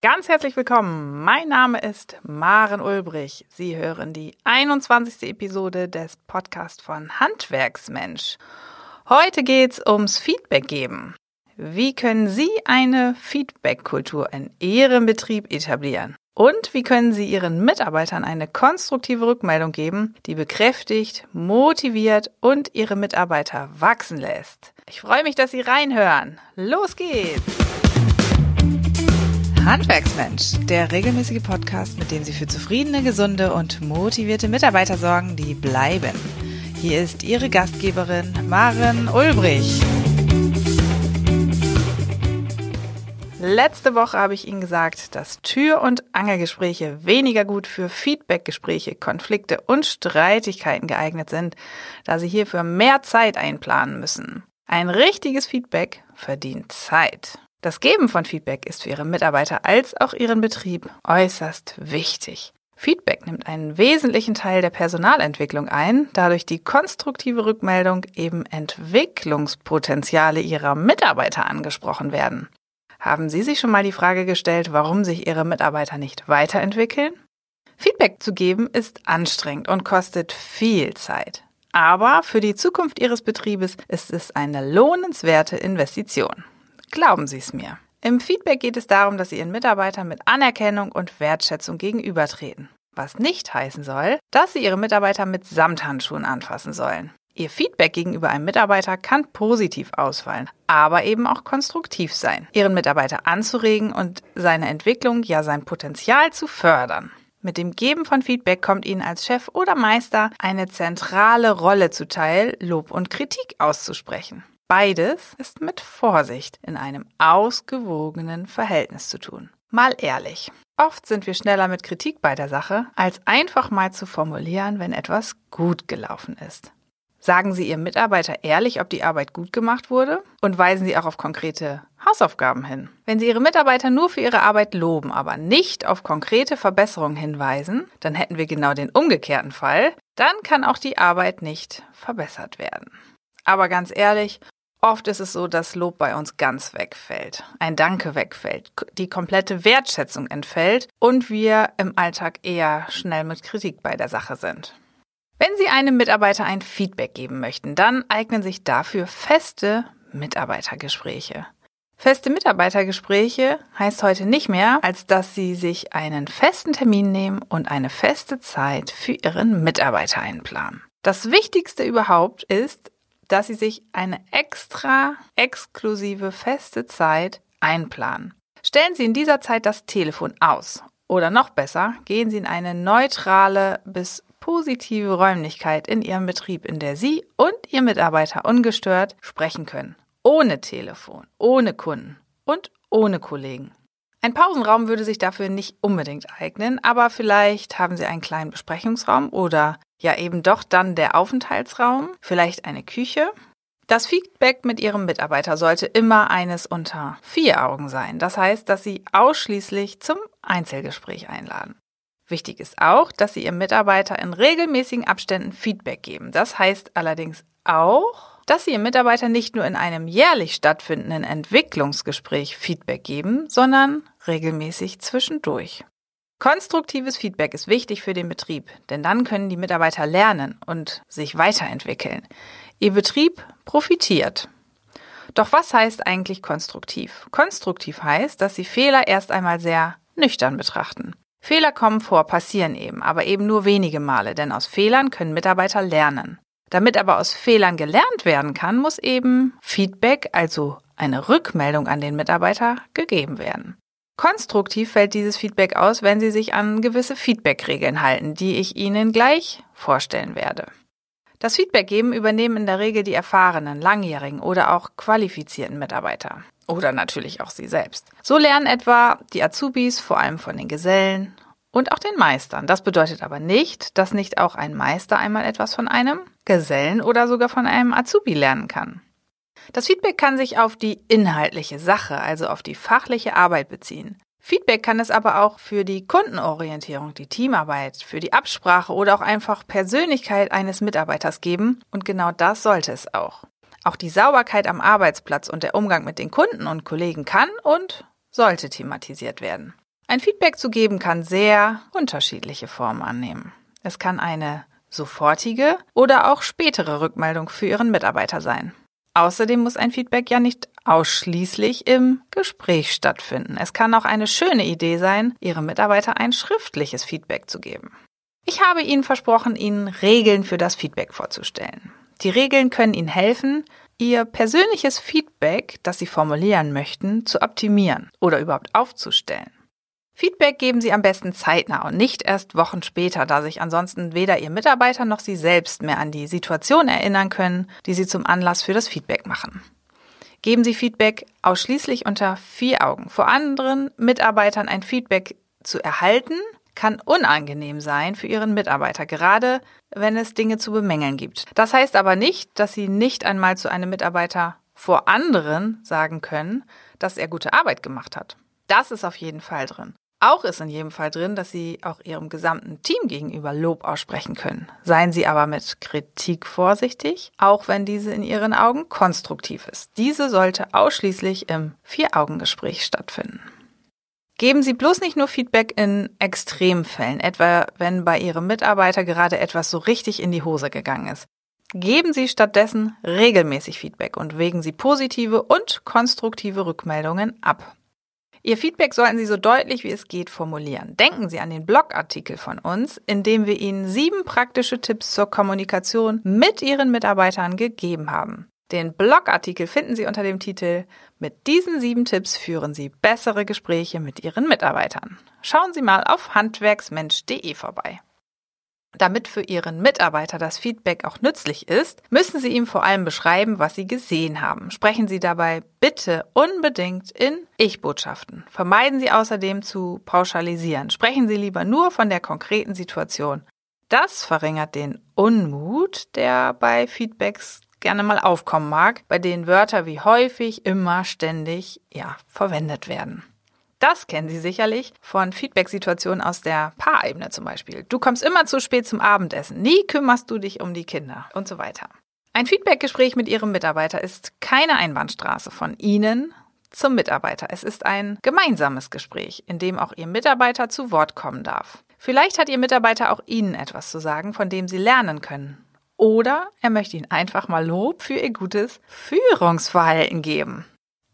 Ganz herzlich willkommen. Mein Name ist Maren Ulbrich. Sie hören die 21. Episode des Podcasts von Handwerksmensch. Heute geht's ums Feedback geben. Wie können Sie eine Feedback-Kultur in Ihrem Betrieb etablieren? Und wie können Sie Ihren Mitarbeitern eine konstruktive Rückmeldung geben, die bekräftigt, motiviert und Ihre Mitarbeiter wachsen lässt? Ich freue mich, dass Sie reinhören. Los geht's! Handwerksmensch, der regelmäßige Podcast, mit dem Sie für zufriedene, gesunde und motivierte Mitarbeiter sorgen, die bleiben. Hier ist Ihre Gastgeberin Maren Ulbrich. Letzte Woche habe ich Ihnen gesagt, dass Tür- und Angelgespräche weniger gut für Feedbackgespräche, Konflikte und Streitigkeiten geeignet sind, da Sie hierfür mehr Zeit einplanen müssen. Ein richtiges Feedback verdient Zeit. Das Geben von Feedback ist für Ihre Mitarbeiter als auch Ihren Betrieb äußerst wichtig. Feedback nimmt einen wesentlichen Teil der Personalentwicklung ein, da durch die konstruktive Rückmeldung eben Entwicklungspotenziale Ihrer Mitarbeiter angesprochen werden. Haben Sie sich schon mal die Frage gestellt, warum sich Ihre Mitarbeiter nicht weiterentwickeln? Feedback zu geben ist anstrengend und kostet viel Zeit. Aber für die Zukunft Ihres Betriebes ist es eine lohnenswerte Investition. Glauben Sie es mir. Im Feedback geht es darum, dass Sie Ihren Mitarbeitern mit Anerkennung und Wertschätzung gegenübertreten. Was nicht heißen soll, dass Sie Ihre Mitarbeiter mit Samthandschuhen anfassen sollen. Ihr Feedback gegenüber einem Mitarbeiter kann positiv ausfallen, aber eben auch konstruktiv sein. Ihren Mitarbeiter anzuregen und seine Entwicklung, ja sein Potenzial zu fördern. Mit dem Geben von Feedback kommt Ihnen als Chef oder Meister eine zentrale Rolle zuteil, Lob und Kritik auszusprechen. Beides ist mit Vorsicht in einem ausgewogenen Verhältnis zu tun. Mal ehrlich. Oft sind wir schneller mit Kritik bei der Sache, als einfach mal zu formulieren, wenn etwas gut gelaufen ist. Sagen Sie Ihrem Mitarbeiter ehrlich, ob die Arbeit gut gemacht wurde und weisen Sie auch auf konkrete Hausaufgaben hin. Wenn Sie Ihre Mitarbeiter nur für ihre Arbeit loben, aber nicht auf konkrete Verbesserungen hinweisen, dann hätten wir genau den umgekehrten Fall. Dann kann auch die Arbeit nicht verbessert werden. Aber ganz ehrlich, Oft ist es so, dass Lob bei uns ganz wegfällt, ein Danke wegfällt, die komplette Wertschätzung entfällt und wir im Alltag eher schnell mit Kritik bei der Sache sind. Wenn Sie einem Mitarbeiter ein Feedback geben möchten, dann eignen sich dafür feste Mitarbeitergespräche. Feste Mitarbeitergespräche heißt heute nicht mehr, als dass Sie sich einen festen Termin nehmen und eine feste Zeit für Ihren Mitarbeiter einplanen. Das Wichtigste überhaupt ist, dass Sie sich eine extra, exklusive, feste Zeit einplanen. Stellen Sie in dieser Zeit das Telefon aus. Oder noch besser, gehen Sie in eine neutrale bis positive Räumlichkeit in Ihrem Betrieb, in der Sie und Ihr Mitarbeiter ungestört sprechen können. Ohne Telefon, ohne Kunden und ohne Kollegen. Ein Pausenraum würde sich dafür nicht unbedingt eignen, aber vielleicht haben Sie einen kleinen Besprechungsraum oder ja eben doch dann der Aufenthaltsraum, vielleicht eine Küche. Das Feedback mit Ihrem Mitarbeiter sollte immer eines unter vier Augen sein. Das heißt, dass Sie ausschließlich zum Einzelgespräch einladen. Wichtig ist auch, dass Sie Ihrem Mitarbeiter in regelmäßigen Abständen Feedback geben. Das heißt allerdings auch, dass Sie Ihrem Mitarbeiter nicht nur in einem jährlich stattfindenden Entwicklungsgespräch Feedback geben, sondern regelmäßig zwischendurch. Konstruktives Feedback ist wichtig für den Betrieb, denn dann können die Mitarbeiter lernen und sich weiterentwickeln. Ihr Betrieb profitiert. Doch was heißt eigentlich konstruktiv? Konstruktiv heißt, dass Sie Fehler erst einmal sehr nüchtern betrachten. Fehler kommen vor, passieren eben, aber eben nur wenige Male, denn aus Fehlern können Mitarbeiter lernen. Damit aber aus Fehlern gelernt werden kann, muss eben Feedback, also eine Rückmeldung an den Mitarbeiter, gegeben werden. Konstruktiv fällt dieses Feedback aus, wenn Sie sich an gewisse Feedback-Regeln halten, die ich Ihnen gleich vorstellen werde. Das Feedback geben übernehmen in der Regel die erfahrenen, langjährigen oder auch qualifizierten Mitarbeiter. Oder natürlich auch Sie selbst. So lernen etwa die Azubis vor allem von den Gesellen und auch den Meistern. Das bedeutet aber nicht, dass nicht auch ein Meister einmal etwas von einem Gesellen oder sogar von einem Azubi lernen kann. Das Feedback kann sich auf die inhaltliche Sache, also auf die fachliche Arbeit beziehen. Feedback kann es aber auch für die Kundenorientierung, die Teamarbeit, für die Absprache oder auch einfach Persönlichkeit eines Mitarbeiters geben und genau das sollte es auch. Auch die Sauberkeit am Arbeitsplatz und der Umgang mit den Kunden und Kollegen kann und sollte thematisiert werden. Ein Feedback zu geben kann sehr unterschiedliche Formen annehmen. Es kann eine sofortige oder auch spätere Rückmeldung für Ihren Mitarbeiter sein. Außerdem muss ein Feedback ja nicht ausschließlich im Gespräch stattfinden. Es kann auch eine schöne Idee sein, Ihrem Mitarbeiter ein schriftliches Feedback zu geben. Ich habe Ihnen versprochen, Ihnen Regeln für das Feedback vorzustellen. Die Regeln können Ihnen helfen, Ihr persönliches Feedback, das Sie formulieren möchten, zu optimieren oder überhaupt aufzustellen. Feedback geben Sie am besten zeitnah und nicht erst Wochen später, da sich ansonsten weder Ihr Mitarbeiter noch Sie selbst mehr an die Situation erinnern können, die Sie zum Anlass für das Feedback machen. Geben Sie Feedback ausschließlich unter vier Augen. Vor anderen Mitarbeitern ein Feedback zu erhalten, kann unangenehm sein für Ihren Mitarbeiter, gerade wenn es Dinge zu bemängeln gibt. Das heißt aber nicht, dass Sie nicht einmal zu einem Mitarbeiter vor anderen sagen können, dass er gute Arbeit gemacht hat. Das ist auf jeden Fall drin. Auch ist in jedem Fall drin, dass Sie auch Ihrem gesamten Team gegenüber Lob aussprechen können. Seien Sie aber mit Kritik vorsichtig, auch wenn diese in Ihren Augen konstruktiv ist. Diese sollte ausschließlich im Vier-Augen-Gespräch stattfinden. Geben Sie bloß nicht nur Feedback in Extremfällen, etwa wenn bei Ihrem Mitarbeiter gerade etwas so richtig in die Hose gegangen ist. Geben Sie stattdessen regelmäßig Feedback und wägen Sie positive und konstruktive Rückmeldungen ab. Ihr Feedback sollten Sie so deutlich wie es geht formulieren. Denken Sie an den Blogartikel von uns, in dem wir Ihnen sieben praktische Tipps zur Kommunikation mit Ihren Mitarbeitern gegeben haben. Den Blogartikel finden Sie unter dem Titel Mit diesen sieben Tipps führen Sie bessere Gespräche mit Ihren Mitarbeitern. Schauen Sie mal auf handwerksmensch.de vorbei. Damit für Ihren Mitarbeiter das Feedback auch nützlich ist, müssen Sie ihm vor allem beschreiben, was Sie gesehen haben. Sprechen Sie dabei bitte unbedingt in Ich-Botschaften. Vermeiden Sie außerdem zu pauschalisieren. Sprechen Sie lieber nur von der konkreten Situation. Das verringert den Unmut, der bei Feedbacks gerne mal aufkommen mag, bei denen Wörter wie häufig, immer, ständig, ja, verwendet werden. Das kennen Sie sicherlich von Feedback-Situationen aus der Paarebene zum Beispiel. Du kommst immer zu spät zum Abendessen, nie kümmerst du dich um die Kinder und so weiter. Ein Feedback-Gespräch mit Ihrem Mitarbeiter ist keine Einbahnstraße von Ihnen zum Mitarbeiter. Es ist ein gemeinsames Gespräch, in dem auch Ihr Mitarbeiter zu Wort kommen darf. Vielleicht hat Ihr Mitarbeiter auch Ihnen etwas zu sagen, von dem Sie lernen können. Oder er möchte Ihnen einfach mal Lob für Ihr gutes Führungsverhalten geben.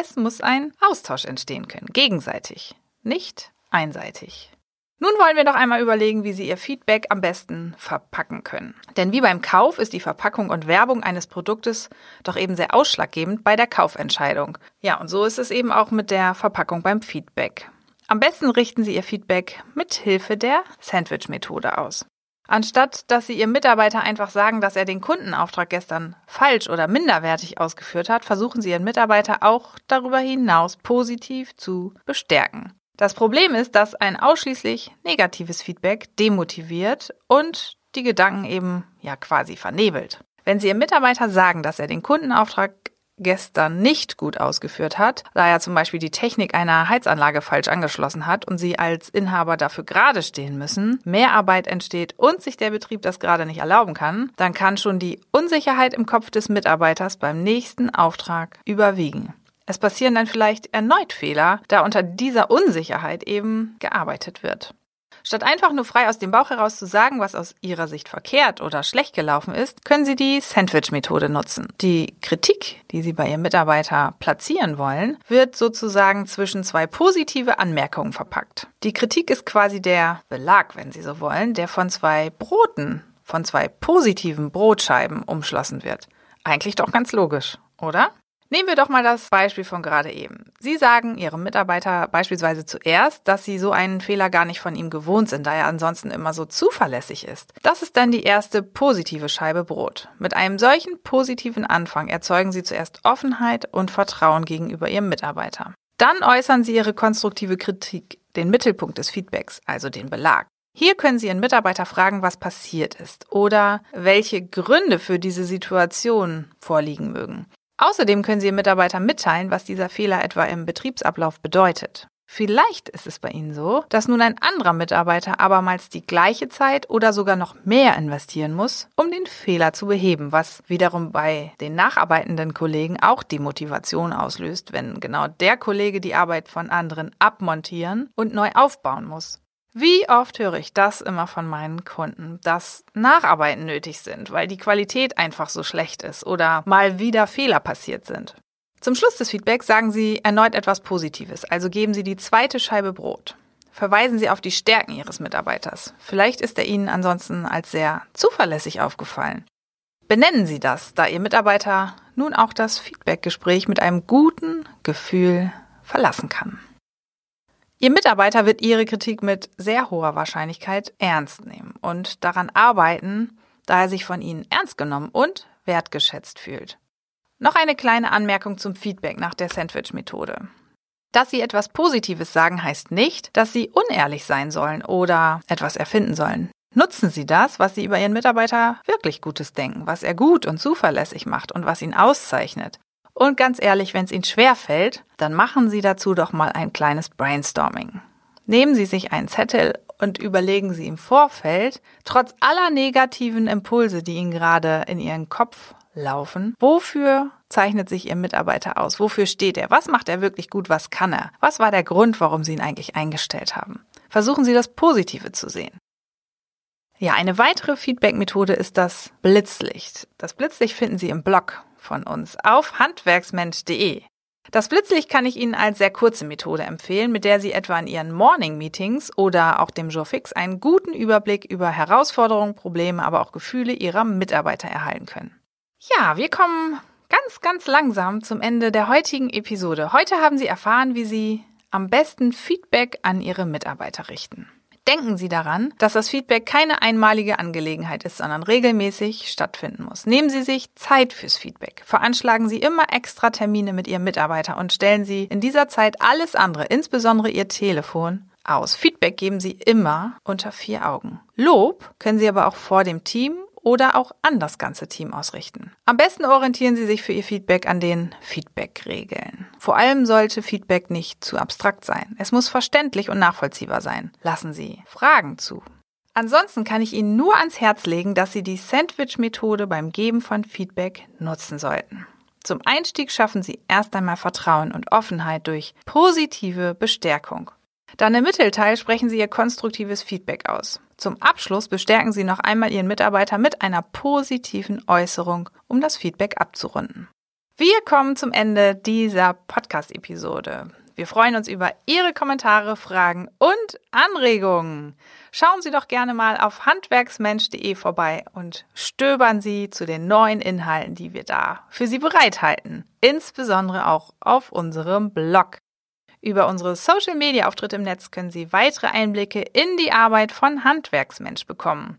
Es muss ein Austausch entstehen können, gegenseitig, nicht einseitig. Nun wollen wir doch einmal überlegen, wie Sie Ihr Feedback am besten verpacken können. Denn wie beim Kauf ist die Verpackung und Werbung eines Produktes doch eben sehr ausschlaggebend bei der Kaufentscheidung. Ja, und so ist es eben auch mit der Verpackung beim Feedback. Am besten richten Sie Ihr Feedback mit Hilfe der Sandwich-Methode aus. Anstatt dass Sie Ihrem Mitarbeiter einfach sagen, dass er den Kundenauftrag gestern falsch oder minderwertig ausgeführt hat, versuchen Sie Ihren Mitarbeiter auch darüber hinaus positiv zu bestärken. Das Problem ist, dass ein ausschließlich negatives Feedback demotiviert und die Gedanken eben ja quasi vernebelt. Wenn Sie Ihrem Mitarbeiter sagen, dass er den Kundenauftrag gestern nicht gut ausgeführt hat, da er zum Beispiel die Technik einer Heizanlage falsch angeschlossen hat und Sie als Inhaber dafür gerade stehen müssen, mehr Arbeit entsteht und sich der Betrieb das gerade nicht erlauben kann, dann kann schon die Unsicherheit im Kopf des Mitarbeiters beim nächsten Auftrag überwiegen. Es passieren dann vielleicht erneut Fehler, da unter dieser Unsicherheit eben gearbeitet wird. Statt einfach nur frei aus dem Bauch heraus zu sagen, was aus Ihrer Sicht verkehrt oder schlecht gelaufen ist, können Sie die Sandwich-Methode nutzen. Die Kritik, die Sie bei Ihrem Mitarbeiter platzieren wollen, wird sozusagen zwischen zwei positive Anmerkungen verpackt. Die Kritik ist quasi der Belag, wenn Sie so wollen, der von zwei Broten, von zwei positiven Brotscheiben umschlossen wird. Eigentlich doch ganz logisch, oder? Nehmen wir doch mal das Beispiel von gerade eben. Sie sagen Ihrem Mitarbeiter beispielsweise zuerst, dass Sie so einen Fehler gar nicht von ihm gewohnt sind, da er ansonsten immer so zuverlässig ist. Das ist dann die erste positive Scheibe Brot. Mit einem solchen positiven Anfang erzeugen Sie zuerst Offenheit und Vertrauen gegenüber Ihrem Mitarbeiter. Dann äußern Sie Ihre konstruktive Kritik, den Mittelpunkt des Feedbacks, also den Belag. Hier können Sie Ihren Mitarbeiter fragen, was passiert ist oder welche Gründe für diese Situation vorliegen mögen. Außerdem können Sie Ihrem Mitarbeiter mitteilen, was dieser Fehler etwa im Betriebsablauf bedeutet. Vielleicht ist es bei Ihnen so, dass nun ein anderer Mitarbeiter abermals die gleiche Zeit oder sogar noch mehr investieren muss, um den Fehler zu beheben, was wiederum bei den nacharbeitenden Kollegen auch die Motivation auslöst, wenn genau der Kollege die Arbeit von anderen abmontieren und neu aufbauen muss. Wie oft höre ich das immer von meinen Kunden, dass Nacharbeiten nötig sind, weil die Qualität einfach so schlecht ist oder mal wieder Fehler passiert sind. Zum Schluss des Feedbacks sagen Sie erneut etwas Positives, also geben Sie die zweite Scheibe Brot. Verweisen Sie auf die Stärken Ihres Mitarbeiters. Vielleicht ist er Ihnen ansonsten als sehr zuverlässig aufgefallen. Benennen Sie das, da Ihr Mitarbeiter nun auch das Feedbackgespräch mit einem guten Gefühl verlassen kann. Ihr Mitarbeiter wird Ihre Kritik mit sehr hoher Wahrscheinlichkeit ernst nehmen und daran arbeiten, da er sich von Ihnen ernst genommen und wertgeschätzt fühlt. Noch eine kleine Anmerkung zum Feedback nach der Sandwich-Methode. Dass Sie etwas Positives sagen, heißt nicht, dass Sie unehrlich sein sollen oder etwas erfinden sollen. Nutzen Sie das, was Sie über Ihren Mitarbeiter wirklich Gutes denken, was er gut und zuverlässig macht und was ihn auszeichnet. Und ganz ehrlich, wenn es Ihnen schwer fällt, dann machen Sie dazu doch mal ein kleines Brainstorming. Nehmen Sie sich einen Zettel und überlegen Sie im Vorfeld, trotz aller negativen Impulse, die Ihnen gerade in Ihren Kopf laufen. Wofür zeichnet sich Ihr Mitarbeiter aus? Wofür steht er? Was macht er wirklich gut? Was kann er? Was war der Grund, warum Sie ihn eigentlich eingestellt haben? Versuchen Sie das Positive zu sehen. Ja, eine weitere Feedback-Methode ist das Blitzlicht. Das Blitzlicht finden Sie im Blog von uns auf handwerksmensch.de. Das Blitzlicht kann ich Ihnen als sehr kurze Methode empfehlen, mit der Sie etwa in Ihren Morning Meetings oder auch dem Jour Fix einen guten Überblick über Herausforderungen, Probleme, aber auch Gefühle Ihrer Mitarbeiter erhalten können. Ja, wir kommen ganz, ganz langsam zum Ende der heutigen Episode. Heute haben Sie erfahren, wie Sie am besten Feedback an Ihre Mitarbeiter richten. Denken Sie daran, dass das Feedback keine einmalige Angelegenheit ist, sondern regelmäßig stattfinden muss. Nehmen Sie sich Zeit fürs Feedback. Veranschlagen Sie immer extra Termine mit Ihrem Mitarbeiter und stellen Sie in dieser Zeit alles andere, insbesondere Ihr Telefon, aus. Feedback geben Sie immer unter vier Augen. Lob können Sie aber auch vor dem Team oder auch an das ganze Team ausrichten. Am besten orientieren Sie sich für Ihr Feedback an den Feedback-Regeln. Vor allem sollte Feedback nicht zu abstrakt sein. Es muss verständlich und nachvollziehbar sein. Lassen Sie Fragen zu. Ansonsten kann ich Ihnen nur ans Herz legen, dass Sie die Sandwich-Methode beim Geben von Feedback nutzen sollten. Zum Einstieg schaffen Sie erst einmal Vertrauen und Offenheit durch positive Bestärkung. Dann im Mittelteil sprechen Sie Ihr konstruktives Feedback aus. Zum Abschluss bestärken Sie noch einmal Ihren Mitarbeiter mit einer positiven Äußerung, um das Feedback abzurunden. Wir kommen zum Ende dieser Podcast-Episode. Wir freuen uns über Ihre Kommentare, Fragen und Anregungen. Schauen Sie doch gerne mal auf handwerksmensch.de vorbei und stöbern Sie zu den neuen Inhalten, die wir da für Sie bereithalten. Insbesondere auch auf unserem Blog. Über unsere Social-Media-Auftritte im Netz können Sie weitere Einblicke in die Arbeit von Handwerksmensch bekommen.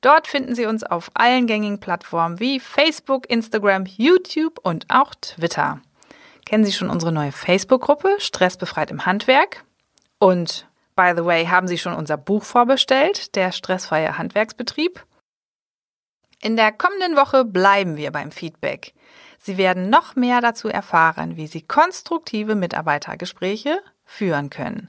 Dort finden Sie uns auf allen gängigen Plattformen wie Facebook, Instagram, YouTube und auch Twitter. Kennen Sie schon unsere neue Facebook-Gruppe Stressbefreit im Handwerk? Und by the way, haben Sie schon unser Buch vorbestellt, der stressfreie Handwerksbetrieb? In der kommenden Woche bleiben wir beim Feedback. Sie werden noch mehr dazu erfahren, wie Sie konstruktive Mitarbeitergespräche führen können.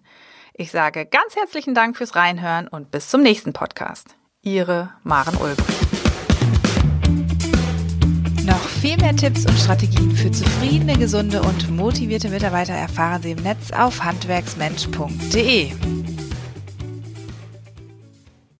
Ich sage ganz herzlichen Dank fürs Reinhören und bis zum nächsten Podcast. Ihre Maren Ulbrich. Noch viel mehr Tipps und Strategien für zufriedene, gesunde und motivierte Mitarbeiter erfahren Sie im Netz auf handwerksmensch.de.